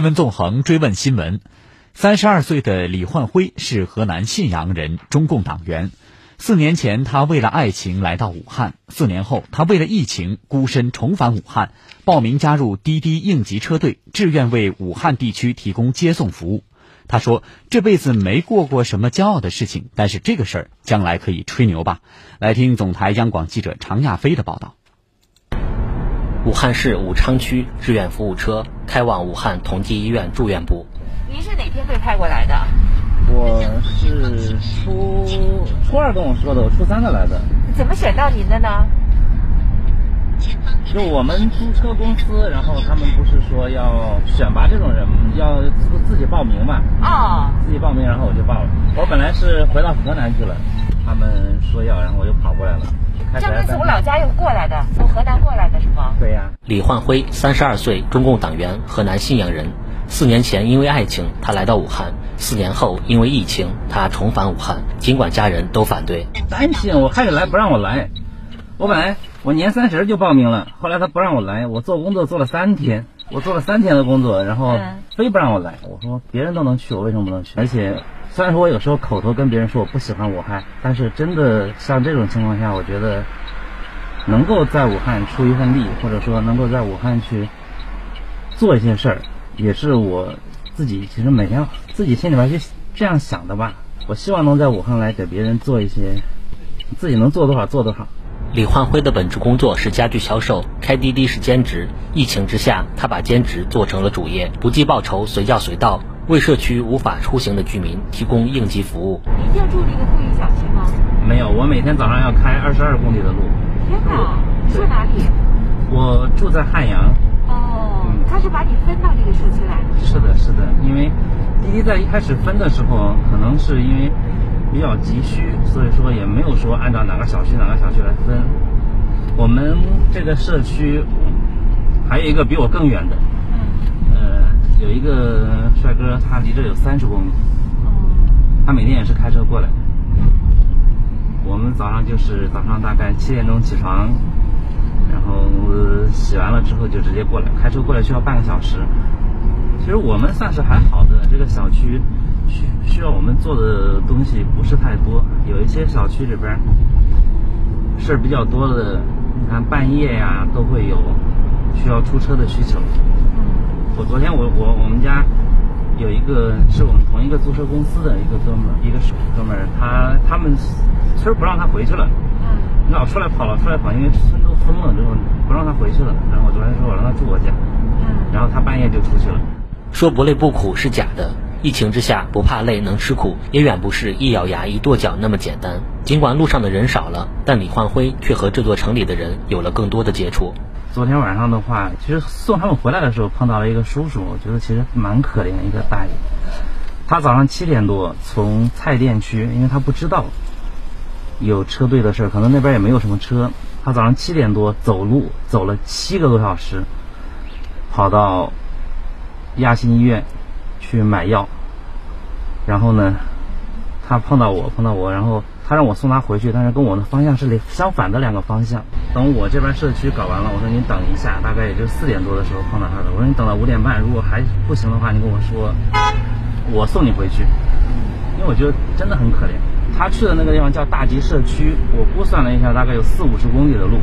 新闻纵横追问新闻：三十二岁的李焕辉是河南信阳人，中共党员。四年前，他为了爱情来到武汉。四年后，他为了疫情孤身重返武汉，报名加入滴滴应急车队，志愿为武汉地区提供接送服务。他说：“这辈子没过过什么骄傲的事情，但是这个事儿将来可以吹牛吧？”来听总台央广记者常亚飞的报道。武汉市武昌区志愿服务车开往武汉同济医院住院部。您是哪天被派过来的？我是初初二跟我说的，我初三的来的。怎么选到您的呢？就我们租车公司，然后他们不是说要选拔这种人，要自自己报名嘛？哦。自己报名，然后我就报了。我本来是回到河南去了，他们说要，然后我就跑过来了。这样从老家又过来的，从河南过来的是吗？对呀。李焕辉，三十二岁，中共党员，河南信阳人。四年前因为爱情，他来到武汉。四年后因为疫情，他重返武汉。尽管家人都反对，担心我开始来不让我来。我本来我年三十就报名了，后来他不让我来，我做工作做了三天，我做了三天的工作，然后非不让我来。我说别人都能去，我为什么不能去？而且虽然说我有时候口头跟别人说我不喜欢武汉，但是真的像这种情况下，我觉得能够在武汉出一份力，或者说能够在武汉去做一些事儿。也是我自己，其实每天自己心里边就这样想的吧。我希望能在武汉来给别人做一些，自己能做多少做多少。李焕辉的本职工作是家具销售，开滴滴是兼职。疫情之下，他把兼职做成了主业，不计报酬，随叫随到，为社区无法出行的居民提供应急服务。你一定住这个富裕小区吗？没有，我每天早上要开二十二公里的路。天哪！住哪里？我住在汉阳。哦，他是把你分到这个社区来？是的，是的，因为滴滴在一开始分的时候，可能是因为比较急需，所以说也没有说按照哪个小区哪个小区来分。我们这个社区还有一个比我更远的，嗯，呃，有一个帅哥，他离这有三十公里，哦，他每天也是开车过来。我们早上就是早上大概七点钟起床。然后洗完了之后就直接过来，开车过来需要半个小时。其实我们算是还好的，这个小区需需要我们做的东西不是太多。有一些小区里边事儿比较多的，你看半夜呀都会有需要出车的需求。我昨天我我我们家有一个是我们同一个租车公司的一个哥们儿，一个哥们儿，他他们村不让他回去了。老出来跑老，出来跑，因为村都封了之后，不让他回去了。然后我昨天说我让他住我家，嗯，然后他半夜就出去了。说不累不苦是假的，疫情之下不怕累能吃苦，也远不是一咬牙一跺脚那么简单。尽管路上的人少了，但李焕辉却和这座城里的人有了更多的接触。昨天晚上的话，其实送他们回来的时候碰到了一个叔叔，我觉得其实蛮可怜一个大爷。他早上七点多从蔡甸区，因为他不知道。有车队的事儿，可能那边也没有什么车。他早上七点多走路走了七个多小时，跑到亚心医院去买药。然后呢，他碰到我，碰到我，然后他让我送他回去，但是跟我的方向是相反的两个方向。等我这边社区搞完了，我说你等一下，大概也就四点多的时候碰到他的。我说你等到五点半，如果还不行的话，你跟我说，我送你回去。因为我觉得真的很可怜。他去的那个地方叫大集社区，我估算了一下，大概有四五十公里的路。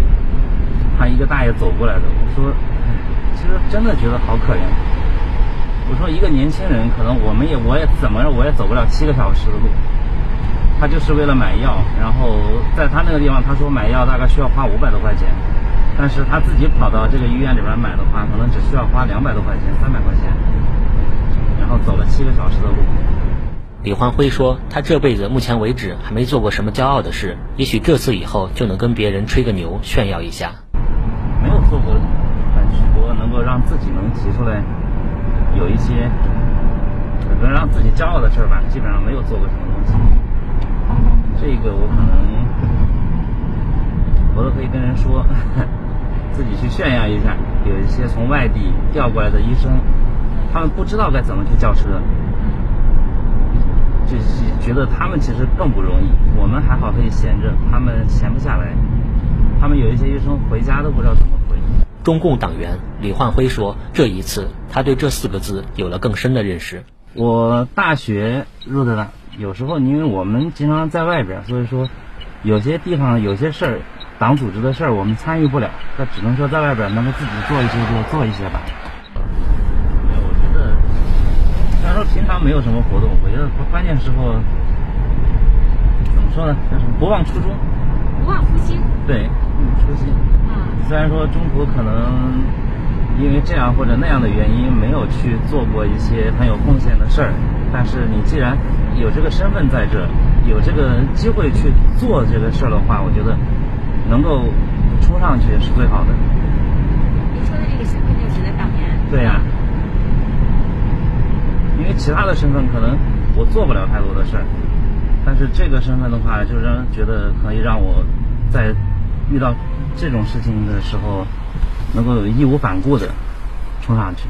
他一个大爷走过来的，我说，其实真的觉得好可怜。我说一个年轻人，可能我们也我也怎么着我也走不了七个小时的路。他就是为了买药，然后在他那个地方，他说买药大概需要花五百多块钱，但是他自己跑到这个医院里边买的话，可能只需要花两百多块钱、三百块钱，然后走了七个小时的路。李焕辉说：“他这辈子目前为止还没做过什么骄傲的事，也许这次以后就能跟别人吹个牛，炫耀一下。没有做过很许多能够让自己能提出来有一些能让自己骄傲的事吧，基本上没有做过什么东西。这个我可能我都可以跟人说，自己去炫耀一下。有一些从外地调过来的医生，他们不知道该怎么去叫车。”就是觉得他们其实更不容易，我们还好可以闲着，他们闲不下来。他们有一些医生回家都不知道怎么回。中共党员。李焕辉说：“这一次，他对这四个字有了更深的认识。我大学入的党，有时候因为我们经常在外边，所以说有些地方有些事儿，党组织的事儿我们参与不了，那只能说在外边能够自己做一些就做一些吧。我觉得，虽然说平常没有什么活动，我觉得关键时候怎么说呢？就是不忘初衷，不忘初心。对，初心。啊，虽然说中途可能因为这样或者那样的原因没有去做过一些很有贡献的事儿，但是你既然有这个身份在这，有这个机会去做这个事儿的话，我觉得能够冲上去是最好的。您说的这个身份就是指的党员。对呀、因为其他的身份可能我做不了太多的事儿，但是这个身份的话，就让人觉得可以让我在遇到这种事情的时候，能够义无反顾的冲上去。